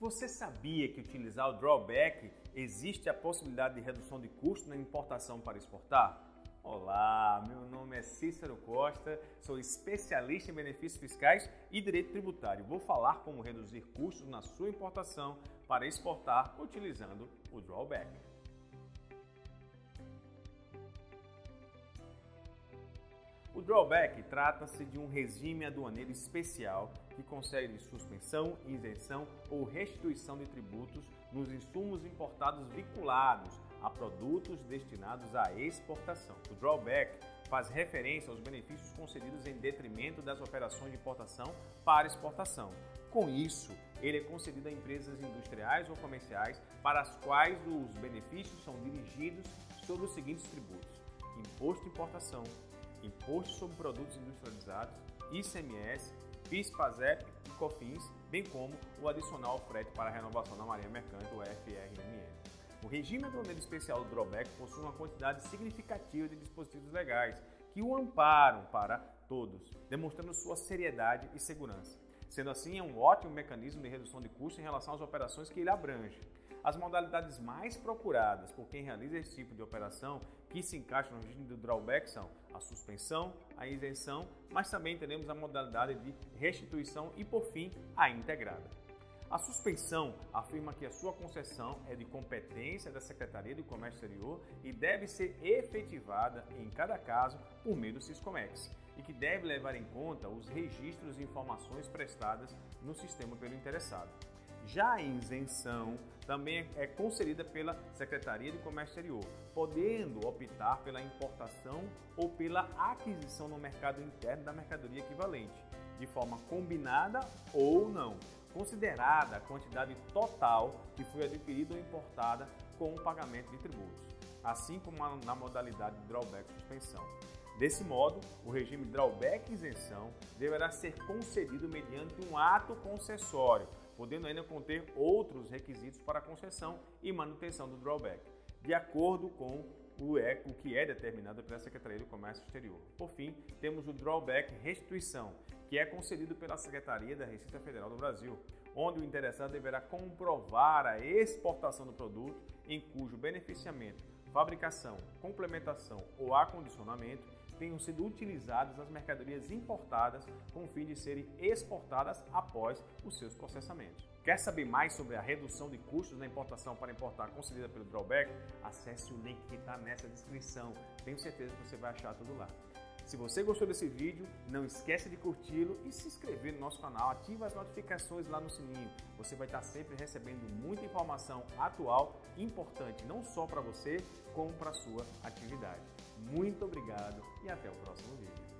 Você sabia que utilizar o drawback existe a possibilidade de redução de custo na importação para exportar? Olá, meu nome é Cícero Costa, sou especialista em benefícios fiscais e direito tributário. Vou falar como reduzir custos na sua importação para exportar utilizando o drawback. O drawback trata-se de um regime aduaneiro especial que concede suspensão, isenção ou restituição de tributos nos insumos importados vinculados a produtos destinados à exportação. O drawback faz referência aos benefícios concedidos em detrimento das operações de importação para exportação. Com isso, ele é concedido a empresas industriais ou comerciais para as quais os benefícios são dirigidos sobre os seguintes tributos: imposto de importação, Imposto sobre Produtos Industrializados, ICMS, PIS, PASEP e COFINS, bem como o adicional frete para a renovação da Marinha Mercante, o FRMM. O regime aduaneiro especial do drawback possui uma quantidade significativa de dispositivos legais que o amparam para todos, demonstrando sua seriedade e segurança. Sendo assim, é um ótimo mecanismo de redução de custos em relação às operações que ele abrange. As modalidades mais procuradas por quem realiza esse tipo de operação que se encaixam no regime do drawback são a suspensão, a isenção, mas também teremos a modalidade de restituição e, por fim, a integrada. A suspensão afirma que a sua concessão é de competência da Secretaria de Comércio Exterior e deve ser efetivada em cada caso por meio do Siscomex e que deve levar em conta os registros e informações prestadas no sistema pelo interessado. Já a isenção também é concedida pela Secretaria de Comércio Exterior, podendo optar pela importação ou pela aquisição no mercado interno da mercadoria equivalente, de forma combinada ou não, considerada a quantidade total que foi adquirida ou importada com o pagamento de tributos, assim como na modalidade de drawback suspensão. Desse modo, o regime drawback isenção deverá ser concedido mediante um ato concessório, podendo ainda conter outros requisitos para concessão e manutenção do drawback, de acordo com o, que é determinado pela Secretaria do Comércio Exterior. Por fim, temos o drawback restituição, que é concedido pela Secretaria da Receita Federal do Brasil, onde o interessado deverá comprovar a exportação do produto em cujo beneficiamento, fabricação, complementação ou acondicionamento tenham sido utilizadas as mercadorias importadas com o fim de serem exportadas após os seus processamentos. Quer saber mais sobre a redução de custos na importação para importar concedida pelo drawback? Acesse o link que está nessa descrição. Tenho certeza que você vai achar tudo lá. Se você gostou desse vídeo, não esqueça de curti-lo e se inscrever no nosso canal. Ative as notificações lá no sininho. Você vai estar sempre recebendo muita informação atual importante, não só para você, como para a sua atividade. Muito obrigado e até o próximo vídeo.